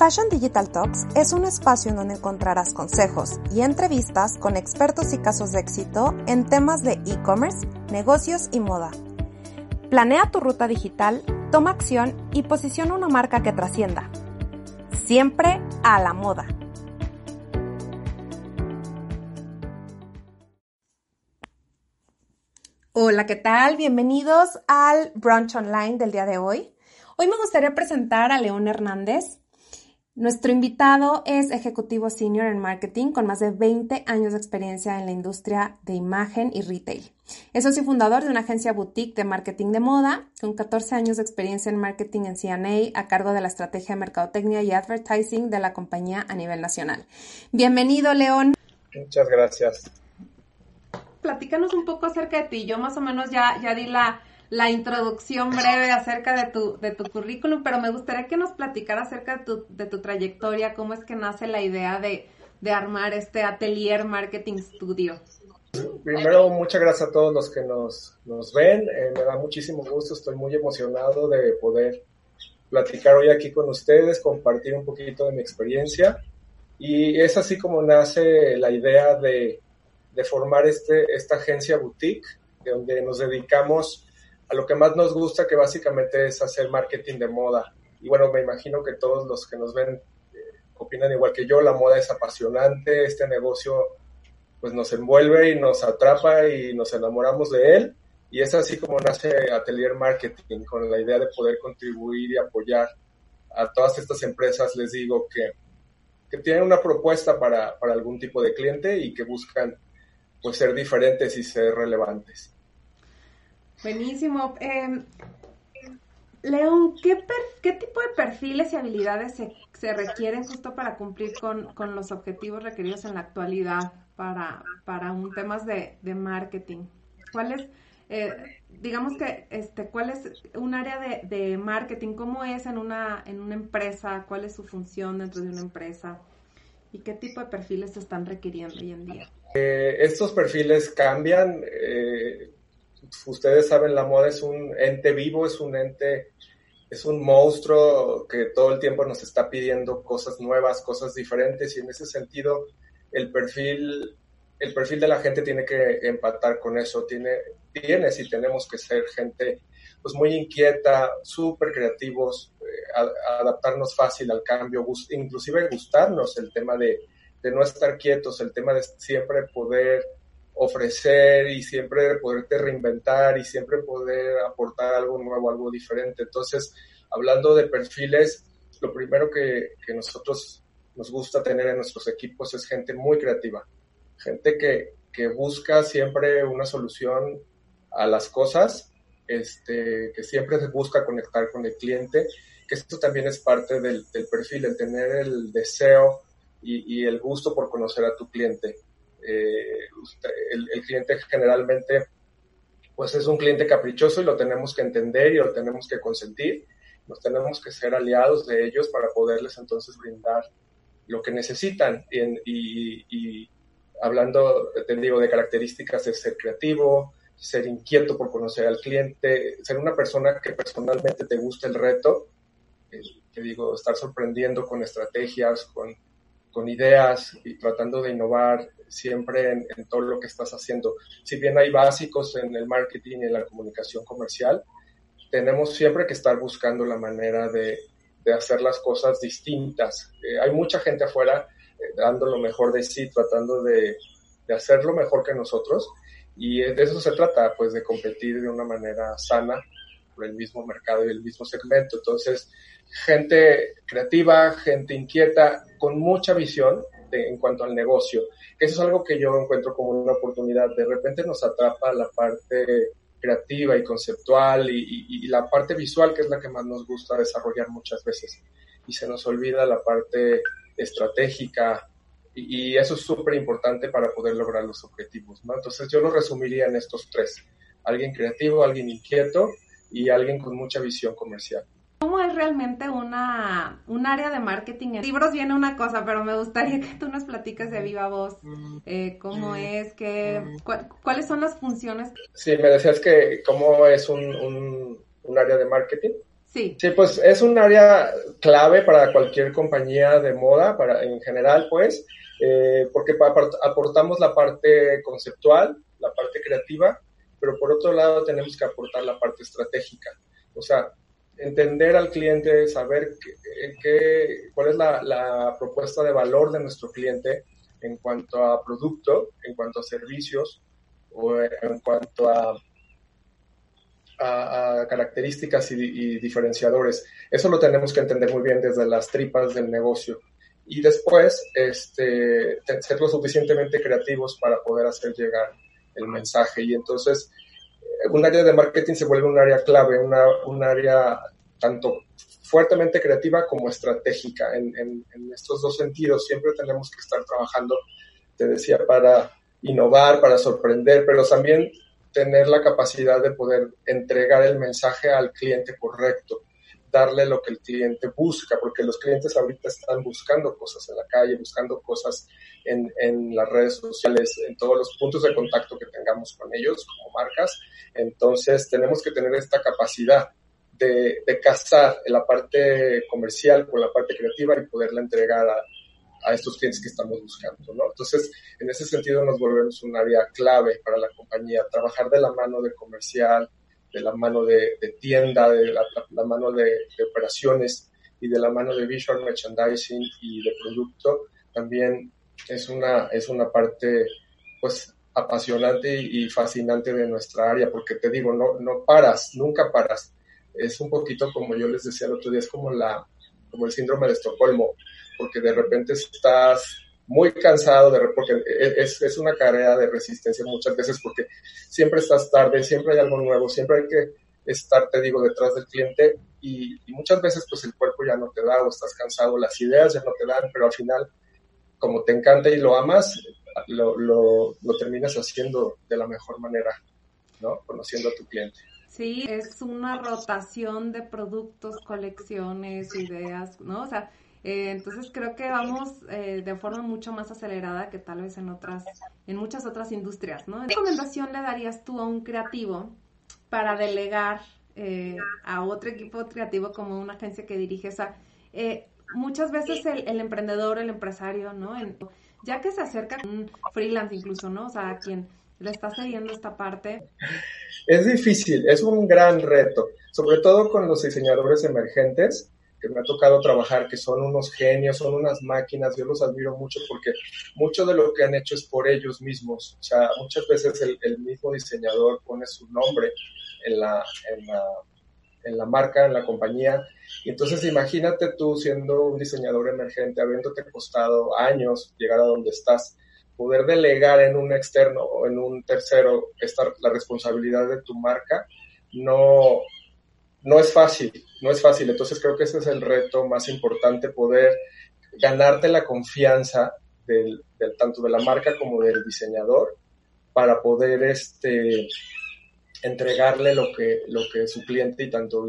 Fashion Digital Talks es un espacio en donde encontrarás consejos y entrevistas con expertos y casos de éxito en temas de e-commerce, negocios y moda. Planea tu ruta digital, toma acción y posiciona una marca que trascienda. Siempre a la moda. Hola, ¿qué tal? Bienvenidos al brunch online del día de hoy. Hoy me gustaría presentar a León Hernández. Nuestro invitado es ejecutivo senior en marketing con más de 20 años de experiencia en la industria de imagen y retail. Es socio fundador de una agencia boutique de marketing de moda con 14 años de experiencia en marketing en CNA a cargo de la estrategia de mercadotecnia y advertising de la compañía a nivel nacional. Bienvenido, León. Muchas gracias. Platícanos un poco acerca de ti. Yo más o menos ya, ya di la, la introducción breve acerca de tu, de tu currículum, pero me gustaría que nos platicara acerca de tu, de tu trayectoria, cómo es que nace la idea de, de armar este Atelier Marketing Studio. Primero, muchas gracias a todos los que nos, nos ven. Eh, me da muchísimo gusto, estoy muy emocionado de poder platicar hoy aquí con ustedes, compartir un poquito de mi experiencia. Y es así como nace la idea de, de formar este, esta agencia boutique, donde nos dedicamos a lo que más nos gusta, que básicamente es hacer marketing de moda. Y bueno, me imagino que todos los que nos ven eh, opinan igual que yo, la moda es apasionante, este negocio pues nos envuelve y nos atrapa y nos enamoramos de él. Y es así como nace Atelier Marketing, con la idea de poder contribuir y apoyar a todas estas empresas, les digo, que, que tienen una propuesta para, para algún tipo de cliente y que buscan pues ser diferentes y ser relevantes. Buenísimo. Eh, León, ¿qué, ¿qué, tipo de perfiles y habilidades se, se requieren justo para cumplir con, con, los objetivos requeridos en la actualidad para, para un temas de, de marketing? ¿Cuál es, eh, digamos que, este, cuál es un área de, de, marketing? ¿Cómo es en una, en una empresa? ¿Cuál es su función dentro de una empresa? ¿Y qué tipo de perfiles se están requiriendo hoy en día? Eh, estos perfiles cambian. Eh, ustedes saben, la moda es un ente vivo, es un ente, es un monstruo que todo el tiempo nos está pidiendo cosas nuevas, cosas diferentes y en ese sentido el perfil, el perfil de la gente tiene que empatar con eso, tiene, tiene si tenemos que ser gente pues muy inquieta, súper creativos, eh, adaptarnos fácil al cambio, inclusive gustarnos el tema de, de no estar quietos, el tema de siempre poder ofrecer y siempre poderte reinventar y siempre poder aportar algo nuevo, algo diferente. Entonces, hablando de perfiles, lo primero que, que nosotros nos gusta tener en nuestros equipos es gente muy creativa, gente que, que busca siempre una solución a las cosas, este, que siempre busca conectar con el cliente, que esto también es parte del, del perfil, el tener el deseo y, y, el gusto por conocer a tu cliente. Eh, el, el, cliente generalmente pues es un cliente caprichoso y lo tenemos que entender y lo tenemos que consentir. Nos tenemos que ser aliados de ellos para poderles entonces brindar lo que necesitan. Y, hablando, te digo, de características de ser creativo, ser inquieto por conocer al cliente, ser una persona que personalmente te gusta el reto, que digo, estar sorprendiendo con estrategias, con, con ideas y tratando de innovar siempre en, todo lo que estás haciendo. Si bien hay básicos en el marketing y en la comunicación comercial, tenemos siempre que estar buscando la manera de, hacer las cosas distintas. Eh, hay mucha gente afuera eh, dando lo mejor de sí, tratando de, de hacerlo mejor que nosotros y de eso se trata, pues de competir de una manera sana por el mismo mercado y el mismo segmento. Entonces, gente creativa, gente inquieta, con mucha visión de, en cuanto al negocio. Eso es algo que yo encuentro como una oportunidad. De repente nos atrapa la parte creativa y conceptual y, y, y, la parte visual, que es la que más nos gusta desarrollar muchas veces. Y se nos olvida la parte estratégica y, eso es súper importante para poder lograr los objetivos. ¿no? Entonces yo lo resumiría en estos tres. Alguien creativo, alguien inquieto y alguien con mucha visión comercial. ¿Cómo es realmente una, un área de marketing? En libros viene una cosa, pero me gustaría que tú nos platiques de viva voz eh, cómo es, que, cu cuáles son las funciones. Sí, me decías que cómo es un, un, un área de marketing. Sí. Sí, pues es un área clave para cualquier compañía de moda, para, en general, pues, eh, porque aportamos la parte conceptual, la parte creativa, pero por otro lado tenemos que aportar la parte estratégica. O sea, entender al cliente, saber qué, cuál es la, la, propuesta de valor de nuestro cliente en cuanto a producto, en cuanto a servicios o en cuanto a a, características y, diferenciadores. Eso lo tenemos que entender muy bien desde las tripas del negocio. Y después, este, ser lo suficientemente creativos para poder hacer llegar el mensaje. Y entonces, eh, un área de marketing se vuelve un área clave, una, un área tanto fuertemente creativa como estratégica. En, en, en, estos dos sentidos siempre tenemos que estar trabajando, te decía, para innovar, para sorprender, pero también tener la capacidad de poder entregar el mensaje al cliente correcto, darle lo que el cliente busca, porque los clientes ahorita están buscando cosas en la calle, buscando cosas en, en las redes sociales, en todos los puntos de contacto que tengamos con ellos como marcas. Entonces tenemos que tener esta capacidad de, de casar la parte comercial con la parte creativa y poderla entregar a, estos clientes que estamos buscando, ¿no? Entonces, en ese sentido nos volvemos un área clave para la compañía, trabajar de la mano de comercial, de la mano de, tienda, de la, mano de, operaciones y de la mano de visual merchandising y de producto, también es una, es una parte, pues, apasionante y, fascinante de nuestra área, porque te digo, no, no paras, nunca paras. Es un poquito como yo les decía el otro día, es como la, como el síndrome de Estocolmo porque de repente estás muy cansado, de, porque es, es una carrera de resistencia muchas veces porque siempre estás tarde, siempre hay algo nuevo, siempre hay que estar, te digo, detrás del cliente y, muchas veces pues el cuerpo ya no te da o estás cansado, las ideas ya no te dan, pero al final, como te encanta y lo amas, lo, lo, lo terminas haciendo de la mejor manera, ¿no? Conociendo a tu cliente. Sí, es una rotación de productos, colecciones, ideas, ¿no? O sea, eh, entonces creo que vamos eh, de forma mucho más acelerada que tal vez en otras, en muchas otras industrias, ¿no? ¿Qué recomendación le darías tú a un creativo para delegar eh, a otro equipo creativo como una agencia que dirige? O sea, muchas veces el, emprendedor, el empresario, ¿no? ya que se acerca un freelance incluso, ¿no? O sea, a quien le está cediendo esta parte. Es difícil, es un gran reto, sobre todo con los diseñadores emergentes que me ha tocado trabajar, que son unos genios, son unas máquinas, yo los admiro mucho porque mucho de lo que han hecho es por ellos mismos. O sea, muchas veces el, mismo diseñador pone su nombre en la, en la, en la marca, en la compañía. Y entonces imagínate tú siendo un diseñador emergente, habiéndote costado años llegar a donde estás, poder delegar en un externo o en un tercero esta, la responsabilidad de tu marca, no, no es fácil, no es fácil. Entonces creo que ese es el reto más importante, poder ganarte la confianza del, tanto de la marca como del diseñador para poder este, entregarle lo que, lo que su cliente y tanto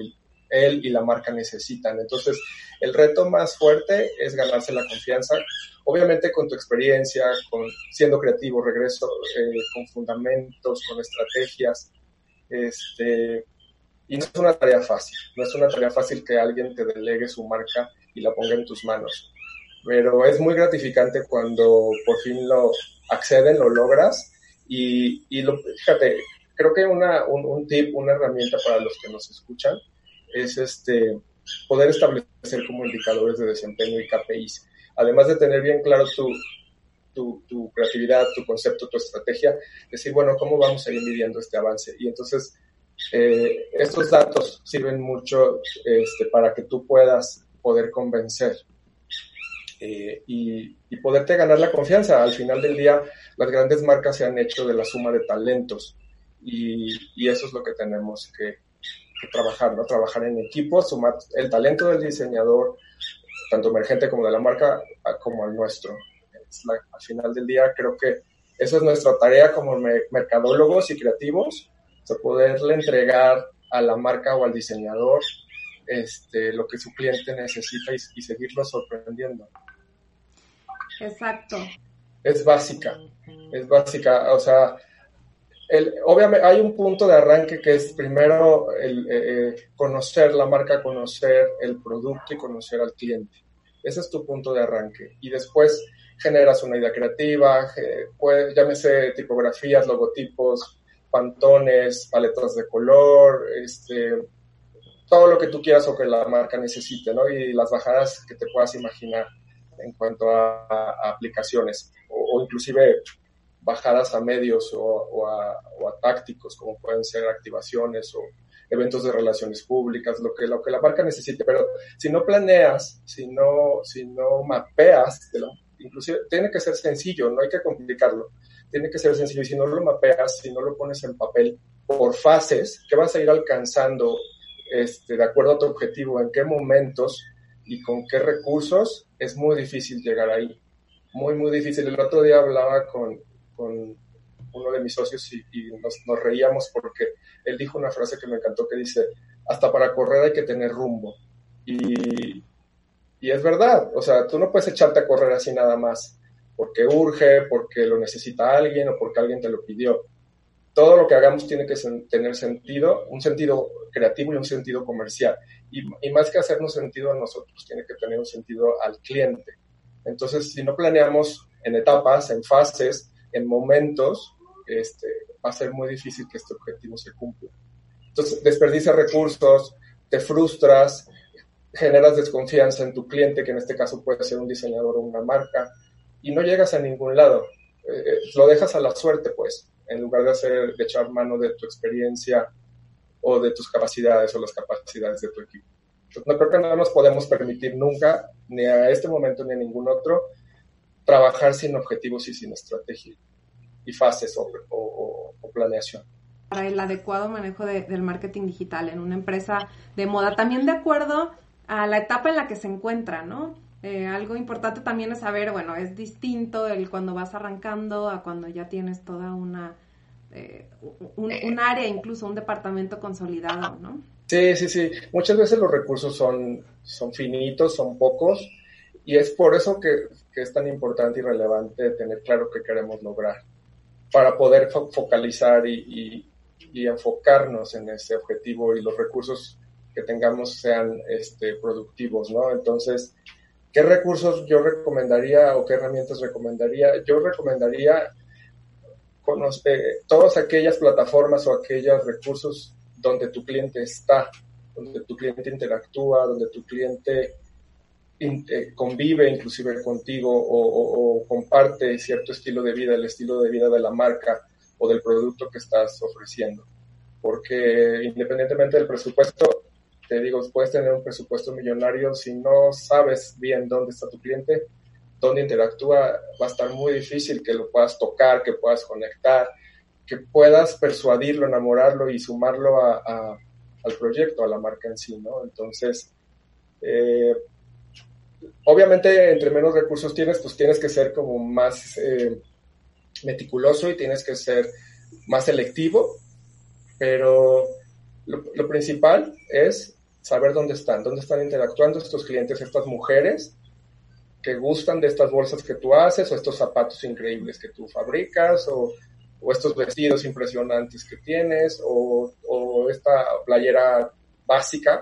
él y la marca necesitan. Entonces, el reto más fuerte es ganarse la confianza, obviamente con tu experiencia, con siendo creativo, regreso eh, con fundamentos, con estrategias, este, y no es una tarea fácil, no es una tarea fácil que alguien te delegue su marca y la ponga en tus manos. Pero es muy gratificante cuando por fin lo acceden, lo logras. Y, y lo, fíjate, creo que una, un, tip, una herramienta para los que nos escuchan es este poder establecer como indicadores de desempeño y KPIs. Además de tener bien claro tu, tu, tu, creatividad, tu concepto, tu estrategia, decir, bueno, ¿cómo vamos a ir midiendo este avance? Y entonces eh, estos datos sirven mucho este, para que tú puedas poder convencer eh, y, poderte ganar la confianza. Al final del día, las grandes marcas se han hecho de la suma de talentos y, eso es lo que tenemos que, trabajar, ¿no? Trabajar en equipo, sumar el talento del diseñador, tanto emergente como de la marca, como el nuestro. al final del día, creo que esa es nuestra tarea como mercadólogos y creativos, poderle entregar a la marca o al diseñador este, lo que su cliente necesita y, seguirlo sorprendiendo. Exacto. Es básica, es básica, o sea, obviamente hay un punto de arranque que es primero el, eh, eh, conocer la marca, conocer el producto y conocer al cliente. Ese es tu punto de arranque. Y después generas una idea creativa, puede, llámese tipografías, logotipos, pantones, paletas de color, este, todo lo que tú quieras o que la marca necesite, ¿no? Y las bajadas que te puedas imaginar en cuanto a, aplicaciones o, o, inclusive bajadas a medios o, a, tácticos, como pueden ser activaciones o eventos de relaciones públicas, lo que, lo que la marca necesite. Pero si no planeas, si no, si no mapeas, inclusive tiene que ser sencillo, no hay que complicarlo. Tiene que ser sencillo y si no lo mapeas, si no lo pones en papel por fases, que vas a ir alcanzando este, de acuerdo a tu objetivo, en qué momentos y con qué recursos, es muy difícil llegar ahí. Muy, muy difícil. El otro día hablaba con, con uno de mis socios y, nos, reíamos porque él dijo una frase que me encantó que dice, hasta para correr hay que tener rumbo. Y, y es verdad, o sea, tú no puedes echarte a correr así nada más, porque urge, porque lo necesita alguien o porque alguien te lo pidió. Todo lo que hagamos tiene que tener sentido, un sentido creativo y un sentido comercial. Y, y más que hacernos sentido a nosotros, tiene que tener un sentido al cliente. Entonces, si no planeamos en etapas, en fases, en momentos, este, va a ser muy difícil que este objetivo se cumpla. Entonces, desperdicias recursos, te frustras, generas desconfianza en tu cliente, que en este caso puede ser un diseñador o una marca, y no llegas a ningún lado. Eh, eh, lo dejas a la suerte, pues, en lugar de, hacer, de echar mano de tu experiencia o de tus capacidades o las capacidades de tu equipo. no creo que no nos podemos permitir nunca, ni a este momento ni a ningún otro, trabajar sin objetivos y sin estrategia y fases o, planeación. Para el adecuado manejo del marketing digital en una empresa de moda, también de acuerdo a la etapa en la que se encuentra, ¿no? Eh, algo importante también es saber, bueno, es distinto el cuando vas arrancando a cuando ya tienes toda una, eh, un, área, incluso un departamento consolidado, ¿no? Sí, sí, sí. Muchas veces los recursos son, son finitos, son pocos, y es por eso que, es tan importante y relevante tener claro qué queremos lograr, para poder focalizar y, enfocarnos en ese objetivo y los recursos que tengamos sean este, productivos, ¿no? Entonces, ¿qué recursos yo recomendaría o qué herramientas recomendaría? Yo recomendaría conocer todas aquellas plataformas o aquellos recursos donde tu cliente está, donde tu cliente interactúa, donde tu cliente eh, convive inclusive contigo o, comparte cierto estilo de vida, el estilo de vida de la marca o del producto que estás ofreciendo. Porque independientemente del presupuesto, te digo, puedes tener un presupuesto millonario, si no sabes bien dónde está tu cliente, dónde interactúa, va a estar muy difícil que lo puedas tocar, que puedas conectar, que puedas persuadirlo, enamorarlo y sumarlo al proyecto, a la marca en sí, ¿no? Entonces, eh, obviamente entre menos recursos tienes, pues tienes que ser como más eh, meticuloso y tienes que ser más selectivo, pero lo, principal es saber dónde están, dónde están interactuando estos clientes, estas mujeres que gustan de estas bolsas que tú haces o estos zapatos increíbles que tú fabricas o, estos vestidos impresionantes que tienes o, o esta playera básica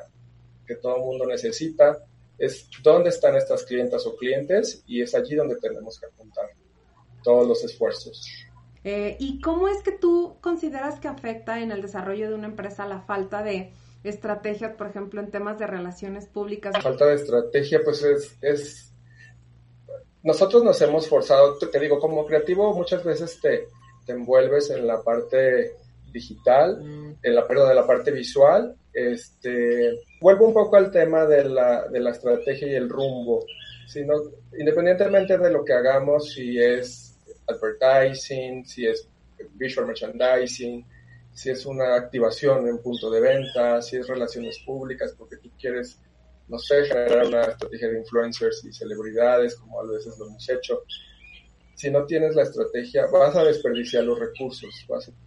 que todo el mundo necesita es dónde están estas clientas o clientes y es allí donde tenemos que apuntar todos los esfuerzos. Eh, ¿Y cómo es que tú consideras que afecta en el desarrollo de una empresa la falta de estrategia, por ejemplo, en temas de relaciones públicas? Falta de estrategia, pues es, es... Nosotros nos hemos forzado, te digo, como creativo muchas veces te, te envuelves en la parte digital, mm. en la, perdón, de la parte visual. Este, vuelvo un poco al tema de la, de la estrategia y el rumbo. Sino, independientemente de lo que hagamos, si es advertising, si es visual merchandising, si es una activación en punto de venta, si es relaciones públicas, porque tú quieres, no sé, generar una estrategia de influencers y celebridades, como a veces lo hemos hecho si no tienes la estrategia, vas a desperdiciar los recursos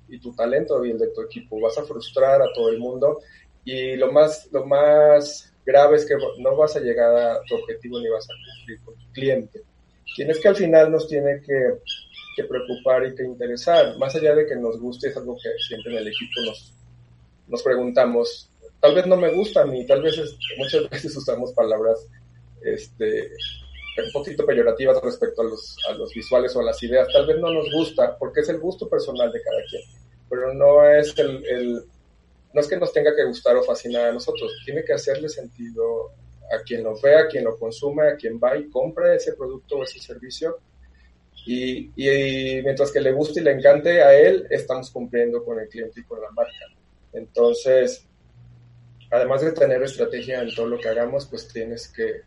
y tu talento y el de tu equipo, vas a frustrar a todo el mundo y lo más, lo más grave es que no vas a llegar a tu objetivo ni vas a cumplir con tu cliente. Tienes que al final nos tiene que que preocupar y que interesar. Más allá de que nos guste, es algo que siempre en el equipo nos, nos preguntamos. Tal vez no me gusta mí, tal vez muchas veces usamos palabras este, un poquito peyorativas respecto a los, a los visuales o a las ideas. Tal vez no nos gusta porque es el gusto personal de cada quien, pero no es el, el no es que nos tenga que gustar o fascinar a nosotros, tiene que hacerle sentido a quien lo vea, a quien lo consume, a quien va y compre ese producto o ese servicio. Y, y, mientras que le guste y le encante a él, estamos cumpliendo con el cliente y con la marca. Entonces, además de tener estrategia en todo lo que hagamos, pues tienes que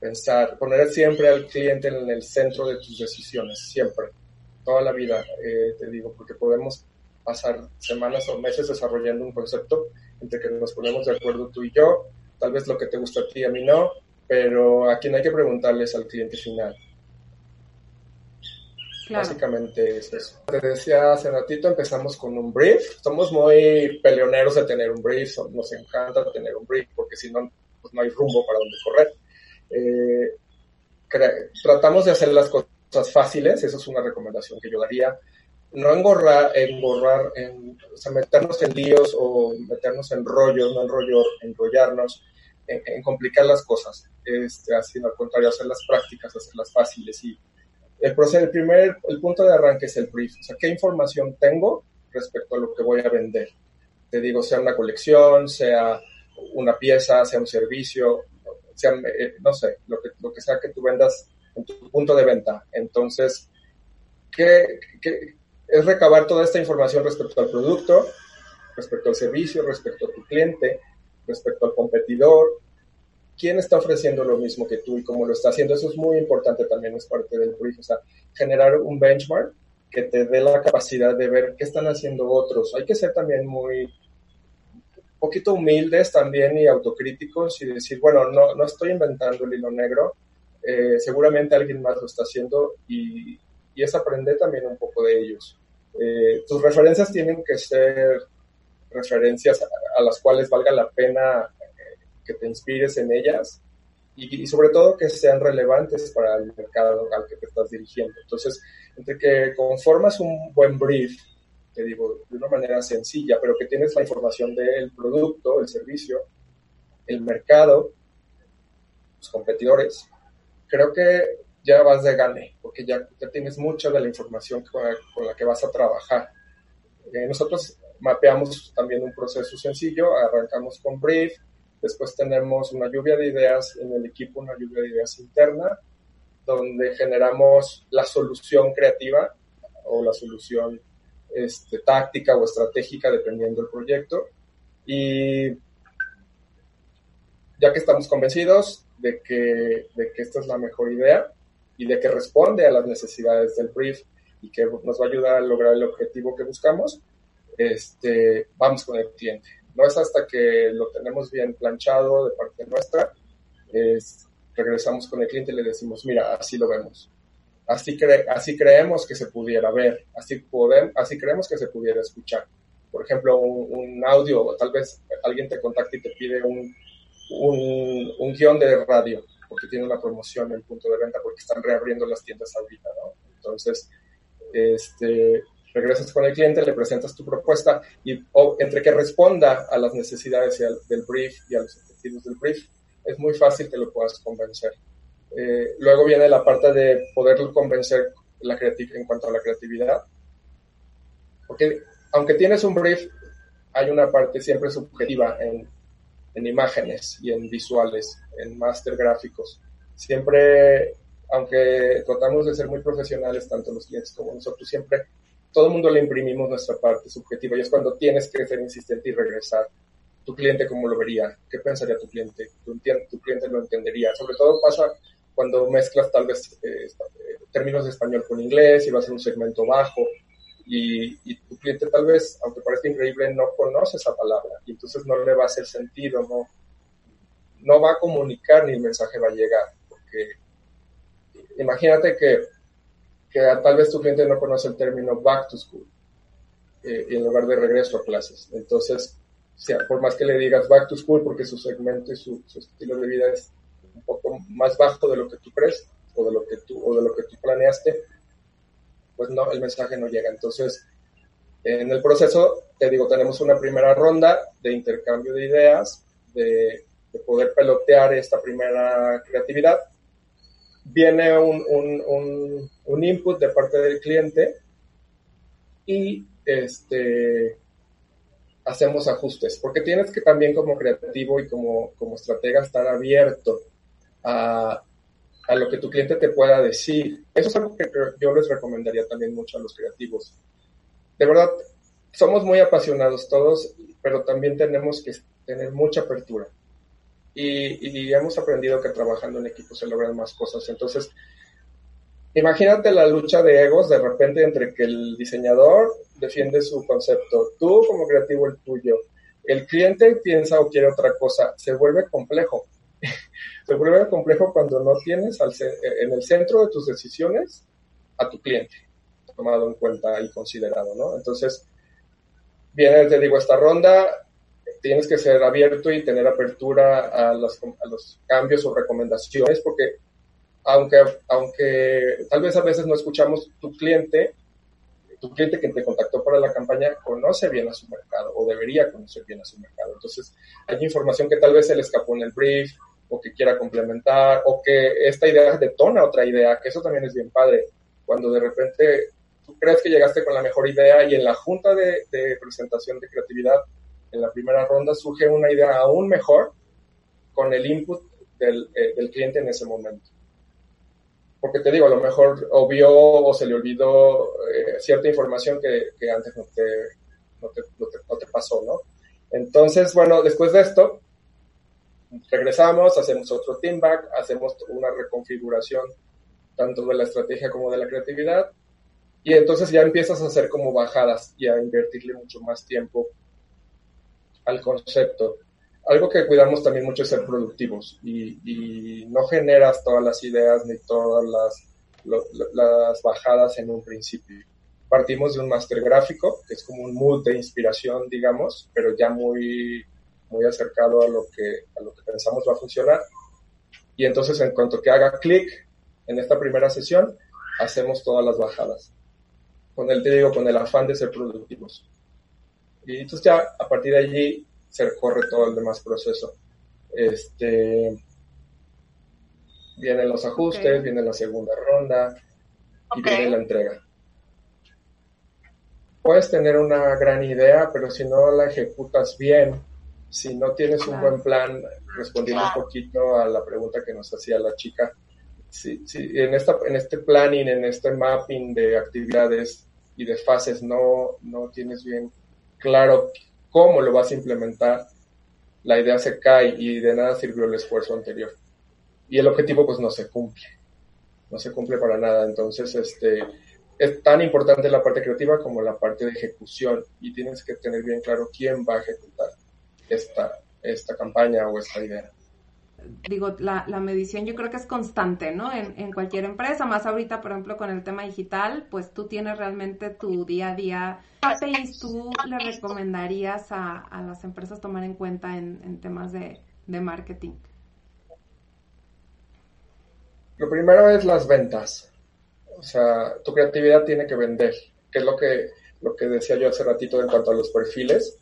pensar, poner siempre al cliente en el centro de tus decisiones, siempre, toda la vida, eh, te digo, porque podemos pasar semanas o meses desarrollando un concepto entre que nos ponemos de acuerdo tú y yo, tal vez lo que te gusta a ti, a mí no, pero a quien hay que preguntarles al cliente final. Básicamente es eso. Te decía hace ratito, empezamos con un brief. Somos muy peleoneros de tener un brief, nos encanta tener un brief porque si no, pues no hay rumbo para donde correr. Eh, tratamos de hacer las cosas fáciles, eso es una recomendación que yo daría no engorrar, engorrar en, o sea, meternos en líos o meternos en rollos, no enrollar, enrollarnos, en, complicar las cosas, este, al contrario, hacerlas prácticas, hacerlas fáciles y el proceso, el primer, el punto de arranque es el brief, o sea, qué información tengo respecto a lo que voy a vender. Te digo, sea una colección, sea una pieza, sea un servicio, sea, eh, no sé, lo que, lo que sea que tú vendas en tu punto de venta. Entonces, ¿qué, es recabar toda esta información respecto al producto, respecto al servicio, respecto a tu cliente, respecto al competidor, quién está ofreciendo lo mismo que tú y cómo lo está haciendo. Eso es muy importante también, es parte del brief, o sea, generar un benchmark que te dé la capacidad de ver qué están haciendo otros. Hay que ser también muy, poquito humildes también y autocríticos y decir, bueno, no, no estoy inventando el hilo negro, eh, seguramente alguien más lo está haciendo y, y es aprender también un poco de ellos. Eh, tus referencias tienen que ser referencias a, las cuales valga la pena que te inspires en ellas y, sobre todo que sean relevantes para el mercado al que te estás dirigiendo. Entonces, entre que conformas un buen brief, te digo, de una manera sencilla, pero que tienes la información del producto, el servicio, el mercado, los competidores, creo que ya vas de gane, porque ya, ya tienes mucha de la información con la, que vas a trabajar. Eh, nosotros mapeamos también un proceso sencillo, arrancamos con brief, después tenemos una lluvia de ideas en el equipo, una lluvia de ideas interna, donde generamos la solución creativa o la solución este, táctica o estratégica, dependiendo del proyecto. Y ya que estamos convencidos de que, de que esta es la mejor idea, y de que responde a las necesidades del brief y que nos va a ayudar a lograr el objetivo que buscamos, este, vamos con el cliente. No es hasta que lo tenemos bien planchado de parte nuestra, es, regresamos con el cliente y le decimos, mira, así lo vemos. Así, cre así creemos que se pudiera ver, así, podemos, así creemos que se pudiera escuchar. Por ejemplo, un, audio, tal vez alguien te contacte y te pide un, un, un guion de radio porque tiene una promoción en el punto de venta, porque están reabriendo las tiendas ahorita, ¿no? Entonces, este, regresas con el cliente, le presentas tu propuesta y entre que responda a las necesidades del brief y a los objetivos del brief, es muy fácil que lo puedas convencer. Eh, luego viene la parte de poderlo convencer la en cuanto a la creatividad, porque aunque tienes un brief, hay una parte siempre subjetiva en en imágenes y en visuales, en máster gráficos. Siempre, aunque tratamos de ser muy profesionales, tanto los clientes como nosotros, siempre todo el mundo le imprimimos nuestra parte subjetiva y es cuando tienes que ser insistente y regresar. Tu cliente, ¿cómo lo vería? ¿Qué pensaría tu cliente? Tu, cliente lo entendería. Sobre todo pasa cuando mezclas tal vez eh, términos de español con inglés y vas a un segmento bajo y, tu cliente tal vez, aunque parezca increíble, no conoce esa palabra y entonces no le va a hacer sentido, no, no va a comunicar ni el mensaje va a llegar. Porque imagínate que, que tal vez tu cliente no conoce el término back to school eh, en lugar de regreso a clases. Entonces, sea, por más que le digas back to school porque su segmento y su, su estilo de vida es un poco más bajo de lo que tú crees o de lo que tú, o de lo que tú planeaste, pues no, el mensaje no llega. Entonces, en el proceso, te digo, tenemos una primera ronda de intercambio de ideas, de, poder pelotear esta primera creatividad. Viene un, un, un, input de parte del cliente y este, hacemos ajustes, porque tienes que también como creativo y como, como estratega estar abierto a, a lo que tu cliente te pueda decir. Eso es algo que yo les recomendaría también mucho a los creativos. De verdad, somos muy apasionados todos, pero también tenemos que tener mucha apertura. Y, y, hemos aprendido que trabajando en equipo se logran más cosas. Entonces, imagínate la lucha de egos de repente entre que el diseñador defiende su concepto, tú como creativo el tuyo, el cliente piensa o quiere otra cosa, se vuelve complejo. se vuelve complejo cuando no tienes al, en el centro de tus decisiones a tu cliente, tomado en cuenta y considerado, ¿no? Entonces, viene, te digo, esta ronda, tienes que ser abierto y tener apertura a los, a los cambios o recomendaciones, porque aunque, aunque tal vez a veces no escuchamos tu cliente, tu cliente que te contactó para la campaña conoce bien a su mercado o debería conocer bien a su mercado. Entonces, hay información que tal vez se le escapó en el brief o que quiera complementar o que esta idea detona otra idea, que eso también es bien padre. Cuando de repente tú crees que llegaste con la mejor idea y en la junta de, presentación de creatividad, en la primera ronda, surge una idea aún mejor con el input del, eh, del cliente en ese momento porque te digo, a lo mejor obvió o se le olvidó eh, cierta información que, antes no te, no te, no, te, pasó, ¿no? Entonces, bueno, después de esto, regresamos, hacemos otro team back, hacemos una reconfiguración tanto de la estrategia como de la creatividad, y entonces ya empiezas a hacer como bajadas y a invertirle mucho más tiempo al concepto algo que cuidamos también mucho es ser productivos y, no generas todas las ideas ni todas las, las bajadas en un principio. Partimos de un máster gráfico, que es como un mood de inspiración, digamos, pero ya muy, muy acercado a lo, que, a lo que pensamos va a funcionar. Y entonces en cuanto que haga clic en esta primera sesión, hacemos todas las bajadas. Con el, te digo, con el afán de ser productivos. Y entonces ya a partir de allí se recorre todo el demás proceso. Este, vienen los ajustes, viene la segunda ronda y viene la entrega. Puedes tener una gran idea, pero si no la ejecutas bien, si no tienes un buen plan, respondiendo un poquito a la pregunta que nos hacía la chica, si, si en, esta, en este planning, en este mapping de actividades y de fases no, no tienes bien claro cómo lo vas a implementar, la idea se cae y de nada sirvió el esfuerzo anterior. Y el objetivo pues no se cumple, no se cumple para nada. Entonces, este, es tan importante la parte creativa como la parte de ejecución y tienes que tener bien claro quién va a ejecutar esta, esta campaña o esta idea digo, la, la, medición yo creo que es constante, ¿no? En, en, cualquier empresa, más ahorita, por ejemplo, con el tema digital, pues tú tienes realmente tu día a día. ¿Qué tú le recomendarías a, a las empresas tomar en cuenta en, en temas de, de, marketing? Lo primero es las ventas. O sea, tu creatividad tiene que vender, que es lo que, lo que decía yo hace ratito en cuanto a los perfiles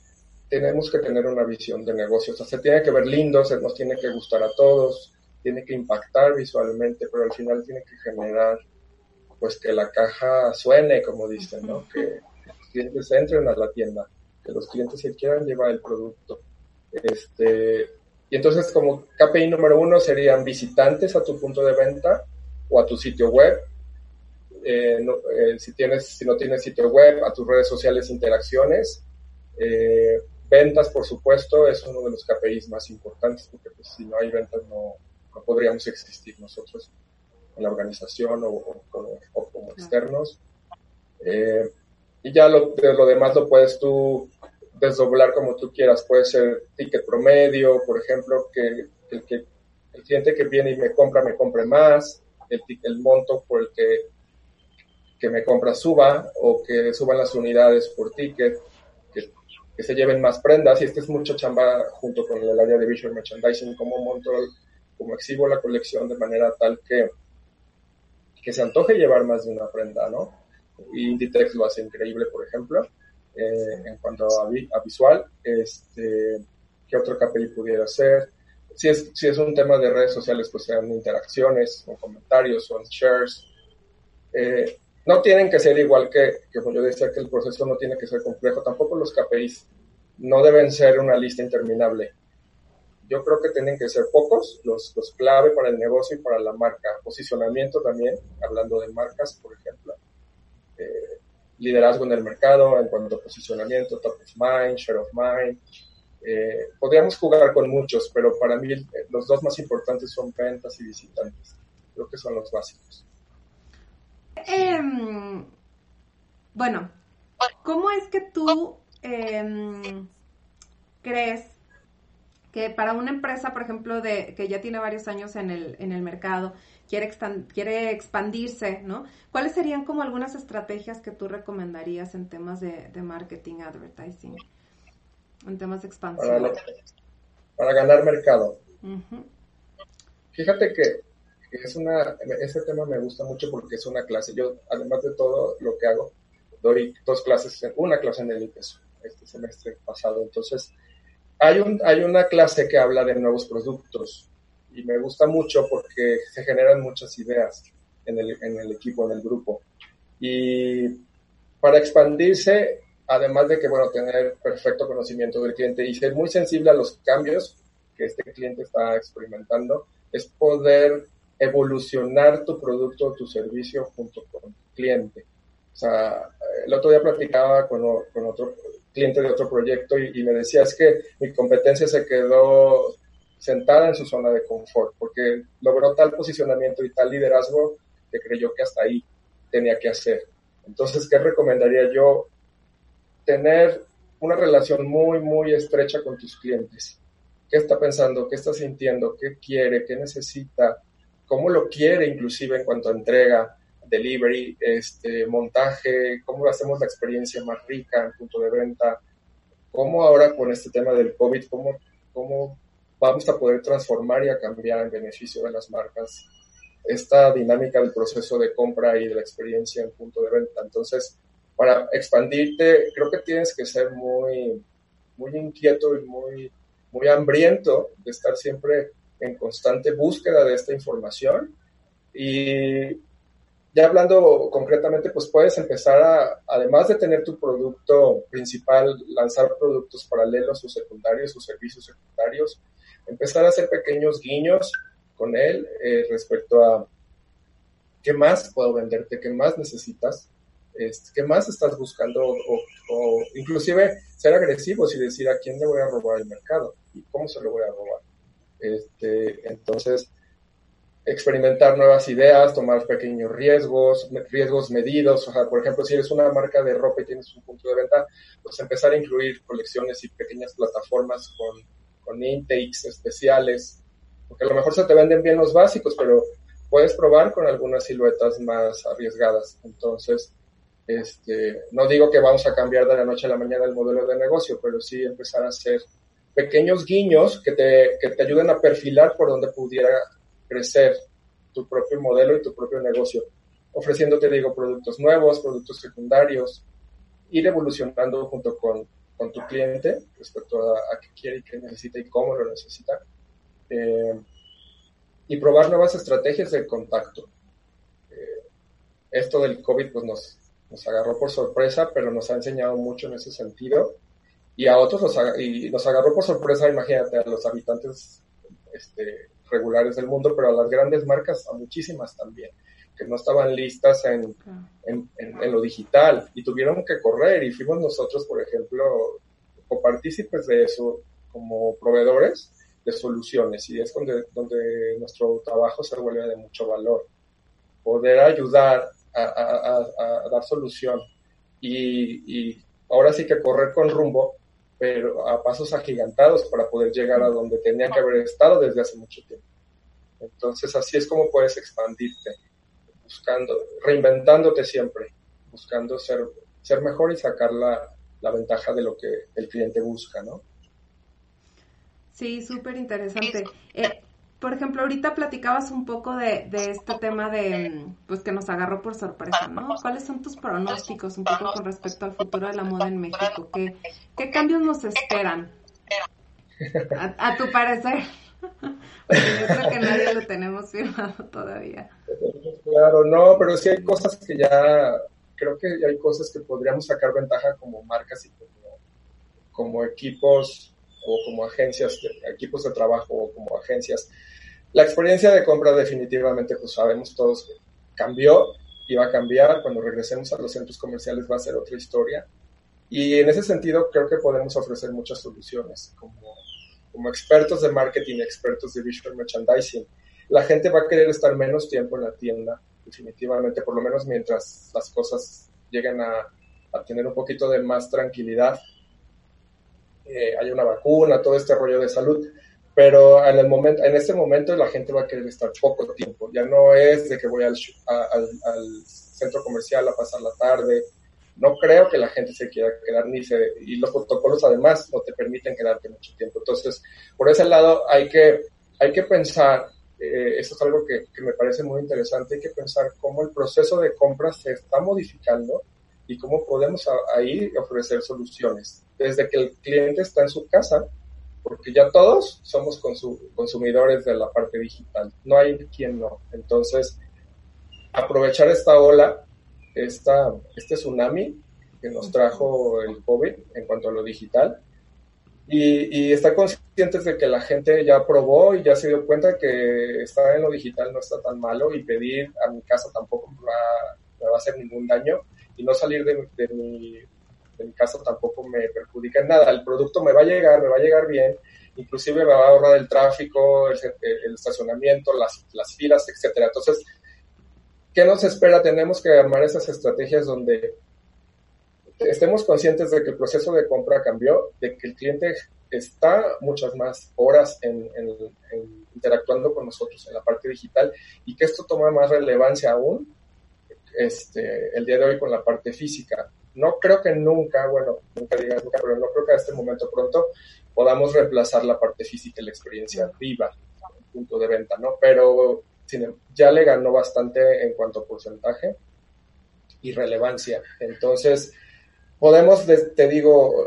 tenemos que tener una visión de negocio. O sea, se tiene que ver lindo, se nos tiene que gustar a todos, tiene que impactar visualmente, pero al final tiene que generar, pues, que la caja suene, como dicen, ¿no? Que los clientes entren a la tienda, que los clientes se quieran llevar el producto. Este, y entonces, como KPI número uno serían visitantes a tu punto de venta o a tu sitio web. Eh, eh, si, tienes, si no tienes sitio web, a tus redes sociales, interacciones. Eh, Ventas, por supuesto, es uno de los KPIs más importantes porque pues, si no hay ventas no, no podríamos existir nosotros en la organización o, como externos. Eh, y ya lo, lo demás lo puedes tú desdoblar como tú quieras. Puede ser ticket promedio, por ejemplo, que el, que el cliente que viene y me compra me compre más, el, el monto por el que, que me compra suba o que suban las unidades por ticket que se lleven más prendas y este es mucho chamba junto con el área de visual merchandising, como monto, como exhibo la colección de manera tal que, que se antoje llevar más de una prenda, ¿no? y Inditex lo hace increíble, por ejemplo, eh, en cuanto a, visual. Este, ¿Qué otro KPI pudiera ser? Si es, si es un tema de redes sociales, pues sean interacciones, o comentarios, o shares. Eh, no tienen que ser igual que, que, yo decía, que el proceso no tiene que ser complejo. Tampoco los KPIs no deben ser una lista interminable. Yo creo que tienen que ser pocos, los, los clave para el negocio y para la marca. Posicionamiento también, hablando de marcas, por ejemplo. Eh, liderazgo en el mercado en cuanto a posicionamiento, top of mind, share of mind. Eh, podríamos jugar con muchos, pero para mí eh, los dos más importantes son ventas y visitantes. Creo que son los básicos. Em, bueno, ¿cómo es que tú em, crees que para una empresa, por ejemplo, de, que ya tiene varios años en el, en el mercado, quiere, quiere expandirse, ¿no? ¿Cuáles serían como algunas estrategias que tú recomendarías en temas de, marketing, advertising, en temas de expansión? Para, ganar mercado. Fíjate que es una, ese tema me gusta mucho porque es una clase. Yo, además de todo lo que hago, doy dos clases, una clase en el IPES este semestre pasado. Entonces, hay, un, hay una clase que habla de nuevos productos y me gusta mucho porque se generan muchas ideas en el, en el equipo, en el grupo. Y para expandirse, además de que, bueno, tener perfecto conocimiento del cliente y ser muy sensible a los cambios que este cliente está experimentando, es poder evolucionar tu producto o tu servicio junto con el cliente. O sea, el otro día platicaba con, con otro cliente de otro proyecto y, me decía, es que mi competencia se quedó sentada en su zona de confort porque logró tal posicionamiento y tal liderazgo que creyó que hasta ahí tenía que hacer. Entonces, ¿qué recomendaría yo? Tener una relación muy, muy estrecha con tus clientes. ¿Qué está pensando? ¿Qué está sintiendo? ¿Qué quiere? ¿Qué necesita? ¿Cómo lo quiere inclusive en cuanto a entrega? delivery, este, montaje, cómo hacemos la experiencia más rica en punto de venta, cómo ahora con este tema del COVID, cómo, cómo vamos a poder transformar y a cambiar en beneficio de las marcas esta dinámica del proceso de compra y de la experiencia en punto de venta. Entonces, para expandirte, creo que tienes que ser muy, muy inquieto y muy, muy hambriento de estar siempre en constante búsqueda de esta información y ya hablando concretamente, pues puedes empezar a, además de tener tu producto principal, lanzar productos paralelos o secundarios o servicios secundarios, empezar a hacer pequeños guiños con él eh, respecto a qué más puedo venderte, qué más necesitas, este, qué más estás buscando o, o, inclusive ser agresivos y decir a quién le voy a robar el mercado y cómo se lo voy a robar. Este, entonces, experimentar nuevas ideas, tomar pequeños riesgos, riesgos medidos. O sea, por ejemplo, si eres una marca de ropa y tienes un punto de venta, pues empezar a incluir colecciones y pequeñas plataformas con, con intakes especiales, porque a lo mejor se te venden bien los básicos, pero puedes probar con algunas siluetas más arriesgadas. Entonces, este, no digo que vamos a cambiar de la noche a la mañana el modelo de negocio, pero sí empezar a hacer pequeños guiños que te, que te ayuden a perfilar por donde pudiera crecer tu propio modelo y tu propio negocio, ofreciéndote, digo, productos nuevos, productos secundarios, ir evolucionando junto con, con tu cliente respecto a, qué quiere y qué necesita y cómo lo necesita. Eh, y probar nuevas estrategias de contacto. Eh, esto del COVID pues nos, nos agarró por sorpresa, pero nos ha enseñado mucho en ese sentido. Y a otros nos, y nos agarró por sorpresa, imagínate, a los habitantes este, regulares del mundo, pero a las grandes marcas, a muchísimas también, que no estaban listas en, en, lo digital y tuvieron que correr y fuimos nosotros, por ejemplo, copartícipes de eso como proveedores de soluciones y es donde, donde nuestro trabajo se vuelve de mucho valor. Poder ayudar a, a, dar solución y, y ahora sí que correr con rumbo pero a pasos agigantados para poder llegar a donde tenía que haber estado desde hace mucho tiempo. Entonces así es como puedes expandirte, buscando, reinventándote siempre, buscando ser, ser mejor y sacar la, la ventaja de lo que el cliente busca, ¿no? Sí, súper interesante. Eh, por ejemplo, ahorita platicabas un poco de, este tema de, pues que nos agarró por sorpresa, ¿no? ¿Cuáles son tus pronósticos un poco con respecto al futuro de la moda en México? ¿Qué, qué cambios nos esperan? A, tu parecer. Porque yo creo que nadie lo tenemos firmado todavía. Claro, no, pero sí hay cosas que ya, creo que hay cosas que podríamos sacar ventaja como marcas y como, como equipos o como agencias, equipos de trabajo o como agencias. La experiencia de compra definitivamente, pues sabemos todos que cambió y va a cambiar. Cuando regresemos a los centros comerciales va a ser otra historia. Y en ese sentido creo que podemos ofrecer muchas soluciones como, como expertos de marketing, expertos de visual merchandising. La gente va a querer estar menos tiempo en la tienda, definitivamente, por lo menos mientras las cosas lleguen a, a tener un poquito de más tranquilidad eh, hay una vacuna, todo este rollo de salud. Pero en, el momento, en este momento la gente va a querer estar poco tiempo. Ya no es de que voy al, al, centro comercial a pasar la tarde. No creo que la gente se quiera quedar ni se... Y los protocolos además no te permiten quedarte mucho tiempo. Entonces, por ese lado hay que, hay que pensar eh, eso es algo que, que, me parece muy interesante, hay que pensar cómo el proceso de compra se está modificando y cómo podemos ahí ofrecer soluciones. Desde que el cliente está en su casa, porque ya todos somos consumidores de la parte digital, no hay quien no. Entonces, aprovechar esta ola, esta, este tsunami que nos trajo el COVID en cuanto a lo digital, y, y, estar conscientes de que la gente ya probó y ya se dio cuenta que estar en lo digital no está tan malo y pedir a mi casa tampoco me va a hacer ningún daño y no salir de, de, mi, de mi casa tampoco me perjudica en nada. El producto me va a llegar, me va a llegar bien, inclusive me va a ahorrar el tráfico, el, estacionamiento, las, las filas, etcétera. Entonces, ¿qué nos espera? Tenemos que armar esas estrategias donde estemos conscientes de que el proceso de compra cambió, de que el cliente está muchas más horas en, en, interactuando con nosotros en la parte digital y que esto toma más relevancia aún este, el día de hoy con la parte física. No creo que nunca, bueno, nunca digas nunca, pero no creo que a este momento pronto podamos reemplazar la parte física y la experiencia viva, el punto de venta, ¿no? Pero em, ya le ganó bastante en cuanto a porcentaje y relevancia. Entonces, podemos, te digo,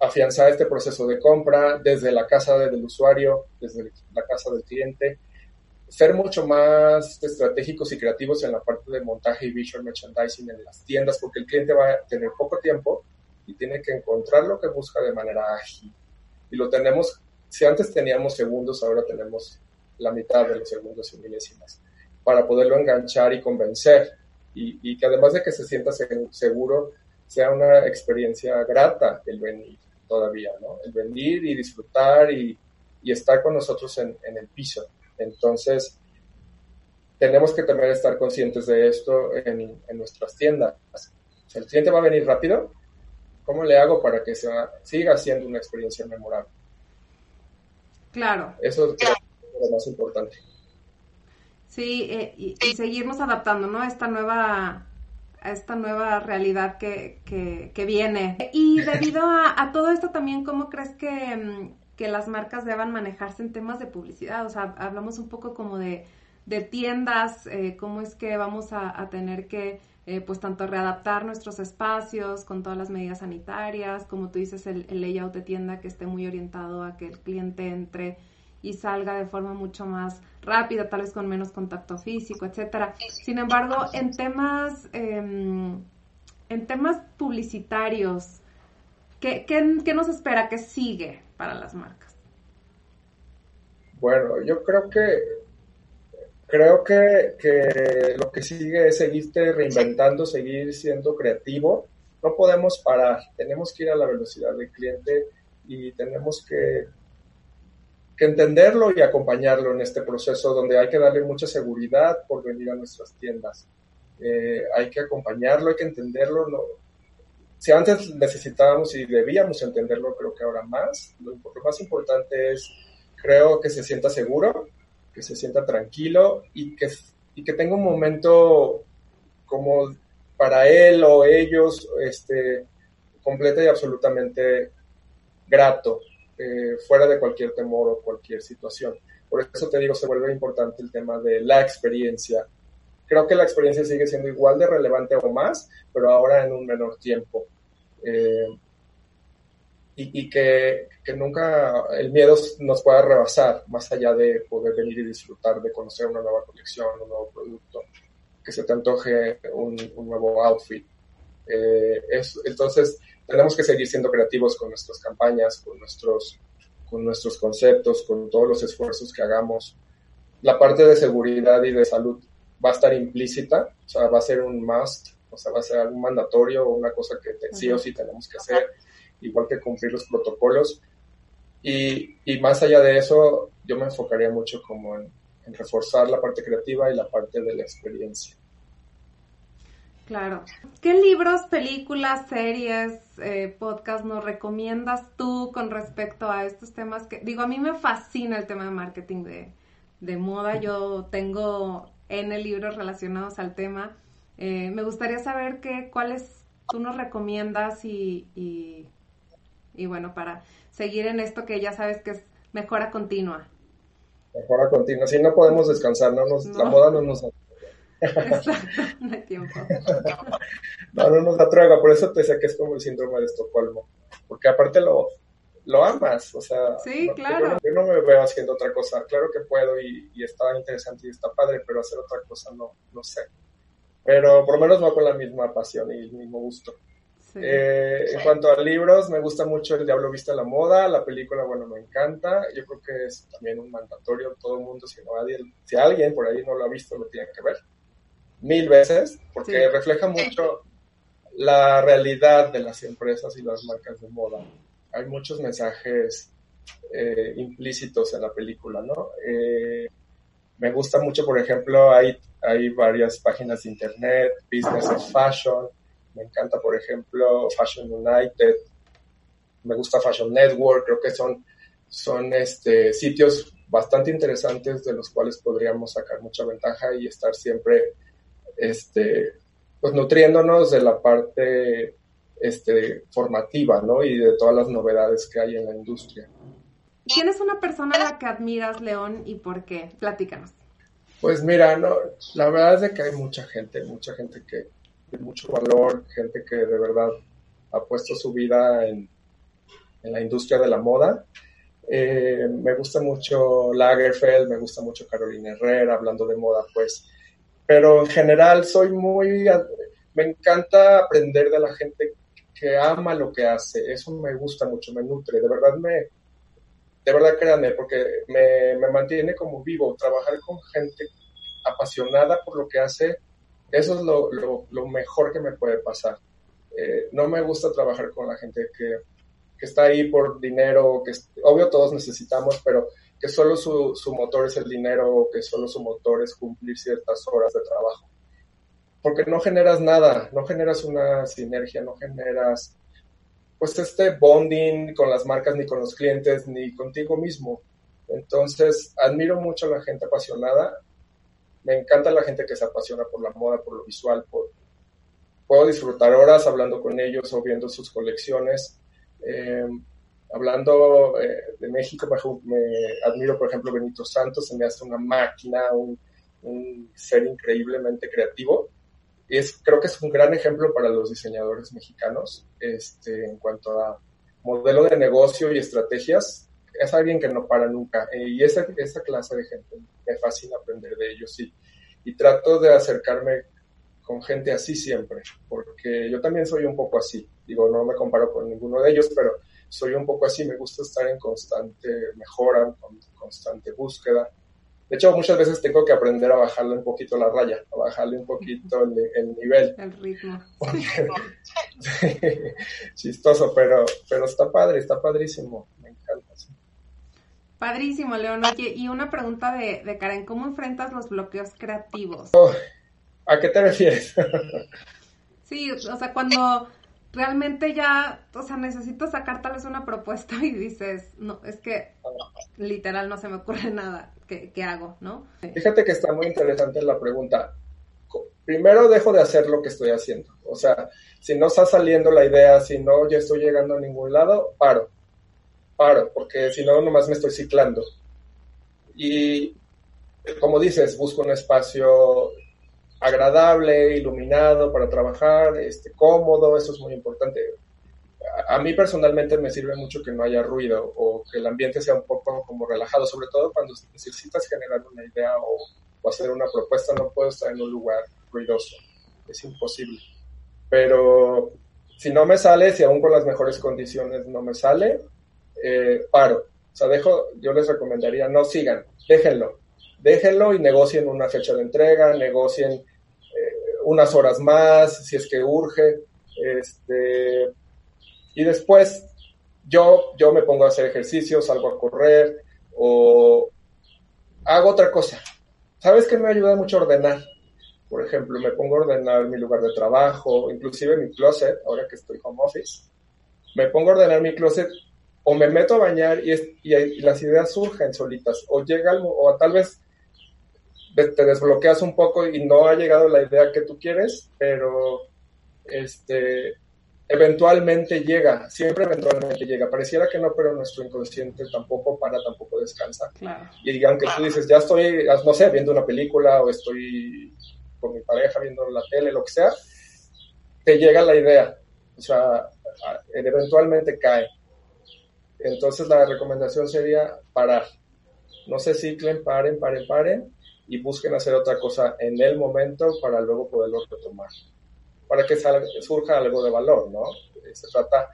afianzar este proceso de compra desde la casa del usuario, desde la casa del cliente, ser mucho más estratégicos y creativos en la parte de montaje y visual merchandising en las tiendas, porque el cliente va a tener poco tiempo y tiene que encontrar lo que busca de manera ágil. Y lo tenemos, si antes teníamos segundos, ahora tenemos la mitad de los segundos y milésimas para poderlo enganchar y convencer. Y, y que además de que se sienta seguro, sea una experiencia grata el venir todavía, ¿no? El venir y disfrutar y, y estar con nosotros en, en el piso. Entonces, tenemos que también estar conscientes de esto en, nuestras tiendas. Si el cliente va a venir rápido, ¿cómo le hago para que sea, siga siendo una experiencia memorable? Claro. Eso es lo más importante. Sí, eh, y, seguirnos adaptando, ¿no? A esta nueva, a esta nueva realidad que, que, viene. Y debido a, a, todo esto también, ¿cómo crees que, mm, que las marcas deban manejarse en temas de publicidad. O sea, hablamos un poco como de, de tiendas, eh, cómo es que vamos a, tener que, eh, pues, tanto readaptar nuestros espacios con todas las medidas sanitarias, como tú dices, el, layout de tienda que esté muy orientado a que el cliente entre y salga de forma mucho más rápida, tal vez con menos contacto físico, etcétera. Sin embargo, en temas, em, en temas publicitarios, ¿qué, qué, qué nos espera? ¿Qué sigue? Para las marcas? Bueno, yo creo que creo que, que, lo que sigue es seguirte reinventando, seguir siendo creativo. No podemos parar, tenemos que ir a la velocidad del cliente y tenemos que, que entenderlo y acompañarlo en este proceso donde hay que darle mucha seguridad por venir a nuestras tiendas. Eh, hay que acompañarlo, hay que entenderlo. No, si antes necesitábamos y debíamos entenderlo, creo que ahora más. Lo, más importante es, creo que se sienta seguro, que se sienta tranquilo y que, y que tenga un momento como para él o ellos este, completa y absolutamente grato, eh, fuera de cualquier temor o cualquier situación. Por eso te digo, se vuelve importante el tema de la experiencia. Creo que la experiencia sigue siendo igual de relevante o más, pero ahora en un menor tiempo. Eh, y, que, que, nunca el miedo nos pueda rebasar, más allá de poder venir y disfrutar de conocer una nueva colección, un nuevo producto, que se te antoje un, un nuevo outfit. Eh, es, entonces, tenemos que seguir siendo creativos con nuestras campañas, con nuestros, con nuestros conceptos, con todos los esfuerzos que hagamos. La parte de seguridad y de salud va a estar implícita, o sea, va a ser un must, o sea, va a ser algún mandatorio o una cosa que sí o sí tenemos que hacer igual que cumplir los protocolos. Y, y más allá de eso, yo me enfocaría mucho como en, reforzar la parte creativa y la parte de la experiencia. Claro. ¿Qué libros, películas, series, eh, podcast nos recomiendas tú con respecto a estos temas? Que digo, a mí me fascina el tema de marketing de, de moda. Yo tengo N libros relacionados al tema. Eh, me gustaría saber qué, cuáles tú nos recomiendas y, y y bueno, para seguir en esto que ya sabes que es mejora continua. Mejora continua, si no podemos descansar, no nos, la moda no nos Exacto, no hay tiempo. no, no nos da tregua, por eso te decía que es como el síndrome de Estocolmo, porque aparte lo, lo amas, o sea, sí, claro. Yo, no, me veo haciendo otra cosa, claro que puedo y, y, está interesante y está padre, pero hacer otra cosa no, no sé. Pero por lo menos va con la misma pasión y el mismo gusto. Eh, en cuanto a libros, me gusta mucho El Diablo Viste a la Moda, la película, bueno, me encanta. Yo creo que es también un mandatorio, todo el mundo, si, no, si alguien por ahí no lo ha visto, lo tiene que ver. Mil veces, porque refleja mucho la realidad de las empresas y las marcas de moda. Hay muchos mensajes eh, implícitos en la película, ¿no? Eh, me gusta mucho, por ejemplo, hay, varias páginas de internet, Business of Fashion, me encanta, por ejemplo, Fashion United, me gusta Fashion Network, creo que son, son este, sitios bastante interesantes de los cuales podríamos sacar mucha ventaja y estar siempre este, pues, nutriéndonos de la parte este, formativa ¿no? y de todas las novedades que hay en la industria. ¿Quién es una persona a la que admiras, León, y por qué? Platícanos. Pues mira, no, la verdad es de que hay mucha gente, mucha gente que, de mucho valor, gente que de verdad ha puesto su vida en, en la industria de la moda. Eh, me gusta mucho Lagerfeld, me gusta mucho Carolina Herrera, hablando de moda, pues. Pero en general soy muy, me encanta aprender de la gente que ama lo que hace. Eso me gusta mucho, me nutre. De verdad me, de verdad créanme, porque me, me mantiene como vivo. Trabajar con gente apasionada por lo que hace eso es lo, lo, mejor que me puede pasar. Eh, no me gusta trabajar con la gente que, que está ahí por dinero, que obvio todos necesitamos, pero que solo su, su motor es el dinero que solo su motor es cumplir ciertas horas de trabajo. Porque no generas nada, no generas una sinergia, no generas pues este bonding con las marcas, ni con los clientes, ni contigo mismo. Entonces, admiro mucho a la gente apasionada me encanta la gente que se apasiona por la moda, por lo visual, por, puedo disfrutar horas hablando con ellos o viendo sus colecciones. Eh, hablando eh, de México, me, admiro, por ejemplo, Benito Santos, se me hace una máquina, un, ser increíblemente creativo. Y es, creo que es un gran ejemplo para los diseñadores mexicanos este, en cuanto a modelo de negocio y estrategias es alguien que no para nunca. Eh, y esa, esa clase de gente me fascina aprender de ellos y, y trato de acercarme con gente así siempre, porque yo también soy un poco así. Digo, no me comparo con ninguno de ellos, pero soy un poco así. Me gusta estar en constante mejora, en constante búsqueda. De hecho, muchas veces tengo que aprender a bajarle un poquito la raya, a bajarle un poquito el, nivel. El ritmo. chistoso, pero, pero está padre, está padrísimo. Me encanta. Padrísimo, León. Oye, y una pregunta de, de Karen, ¿cómo enfrentas los bloqueos creativos? ¿A qué te refieres? sí, o sea, cuando realmente ya, o sea, necesito sacar tal vez una propuesta y dices, no, es que literal no se me ocurre nada, ¿qué, qué hago, no? Fíjate que está muy interesante la pregunta. Primero dejo de hacer lo que estoy haciendo. O sea, si no está saliendo la idea, si no ya estoy llegando a ningún lado, paro paro, porque si no, nomás me estoy ciclando. Y como dices, busco un espacio agradable, iluminado para trabajar, este, cómodo, eso es muy importante. A, mí personalmente me sirve mucho que no haya ruido o que el ambiente sea un poco como relajado, sobre todo cuando necesitas generar una idea o, hacer una propuesta, no puedo estar en un lugar ruidoso, es imposible. Pero si no me sale, si aún con las mejores condiciones no me sale, eh, paro. O sea, dejo, yo les recomendaría, no sigan, déjenlo. Déjenlo y negocien una fecha de entrega, negocien eh, unas horas más, si es que urge. Este, y después yo, yo me pongo a hacer ejercicio, salgo a correr o hago otra cosa. ¿Sabes qué me ayuda mucho a ordenar? Por ejemplo, me pongo a ordenar mi lugar de trabajo, inclusive mi closet, ahora que estoy home office. Me pongo a ordenar mi closet o me meto a bañar y, y, las ideas surgen solitas. O llega algo, o tal vez te desbloqueas un poco y no ha llegado la idea que tú quieres, pero este, eventualmente llega, siempre eventualmente llega. Pareciera que no, pero nuestro inconsciente tampoco para, tampoco descansa. Y aunque tú dices, ya estoy, no sé, viendo una película o estoy con mi pareja viendo la tele, lo que sea, te llega la idea. O sea, eventualmente cae. Entonces la recomendación sería parar. No se ciclen, paren, paren, paren y busquen hacer otra cosa en el momento para luego poderlo retomar para que surja algo de valor, ¿no? Se trata,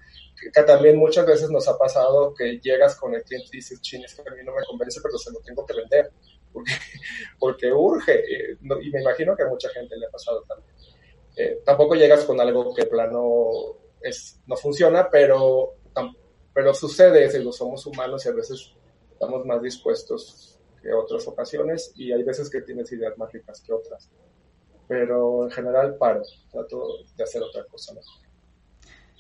que, también muchas veces nos ha pasado que llegas con el cliente y dices, ching, que a mí no me convence, pero se lo tengo que vender, porque, porque urge, eh, y me imagino que a mucha gente le ha pasado también. Eh, tampoco llegas con algo que plano es, no funciona, pero, pero sucede, digo, somos humanos y a veces estamos más dispuestos que otras ocasiones y hay veces que tienes ideas más ricas que otras pero en general paro, trato de hacer otra cosa mejor.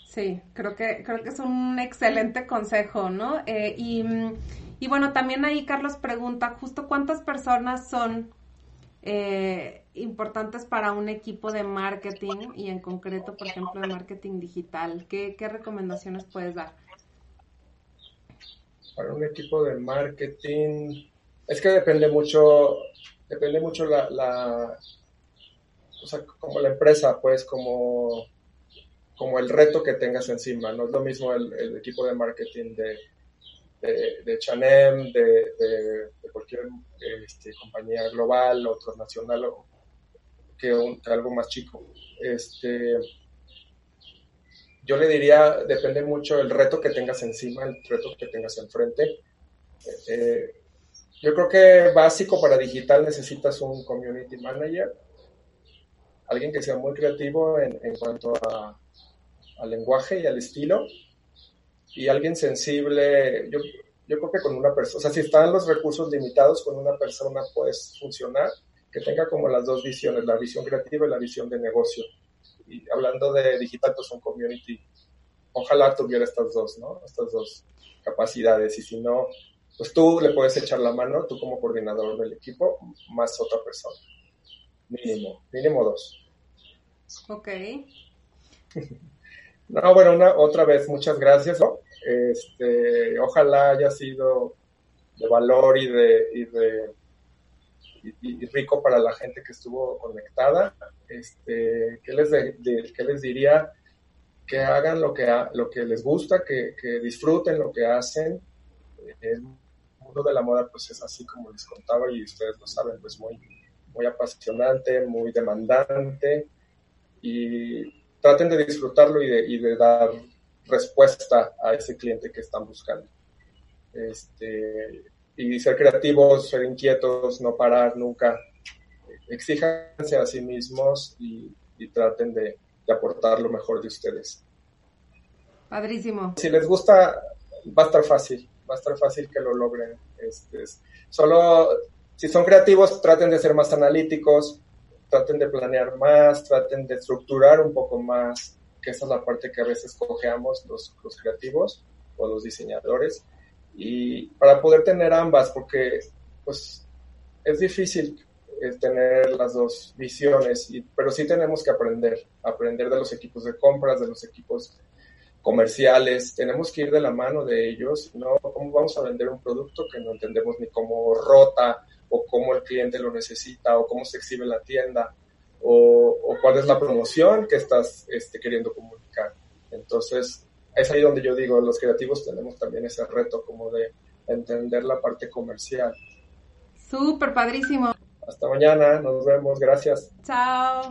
Sí, creo que, creo que es un excelente consejo, ¿no? Eh, y, y, bueno, también ahí Carlos pregunta justo cuántas personas son eh, importantes para un equipo de marketing y en concreto, por ejemplo, de marketing digital. ¿Qué, qué recomendaciones puedes dar? Para un equipo de marketing, es que depende mucho, depende mucho la, la o sea, como la empresa, pues, como, como el reto que tengas encima. No es lo mismo el, equipo de marketing de, de, de Chanem, de, cualquier este, compañía global o transnacional que, algo más chico. Este, yo le diría, depende mucho el reto que tengas encima, el reto que tengas enfrente. Eh, yo creo que básico para digital necesitas un community manager alguien que sea muy creativo en, en cuanto a, al lenguaje y al estilo, y alguien sensible, yo, yo creo que con una persona, o sea, si están los recursos limitados, con una persona puedes funcionar, que tenga como las dos visiones, la visión creativa y la visión de negocio. Y hablando de digital, pues un community, ojalá tuviera estas dos, ¿no? Estas dos capacidades, y si no, pues tú le puedes echar la mano, tú como coordinador del equipo, más otra persona. Mínimo, mínimo dos. Ok. No, bueno, una, otra vez, muchas gracias. Este, ojalá haya sido de valor y de, y de y, rico para la gente que estuvo conectada. Este, ¿qué, les ¿Qué les diría? Que hagan lo que, lo que les gusta, que, que disfruten lo que hacen. El mundo de la moda, pues es así como les contaba y ustedes lo saben, pues muy, muy apasionante, muy demandante y traten de disfrutarlo y de, y de dar respuesta a ese cliente que están buscando. Este, y ser creativos, ser inquietos, no parar nunca. Exíjanse a sí mismos y, traten de, aportar lo mejor de ustedes. Padrísimo. Si les gusta, va a estar fácil, va a estar fácil que lo logren. Este, solo si son creativos, traten de ser más analíticos, traten de planear más, traten de estructurar un poco más, que esa es la parte que a veces cojeamos los, los creativos o los diseñadores, y para poder tener ambas, porque pues es difícil eh, tener las dos visiones, y, pero sí tenemos que aprender, aprender de los equipos de compras, de los equipos comerciales, tenemos que ir de la mano de ellos, ¿no? ¿Cómo vamos a vender un producto que no entendemos ni cómo rota o cómo el cliente lo necesita o cómo se exhibe la tienda o, cuál es la promoción que estás este, queriendo comunicar? Entonces, es ahí donde yo digo, los creativos tenemos también ese reto como de entender la parte comercial. Súper padrísimo. Hasta mañana, nos vemos, gracias. Chao.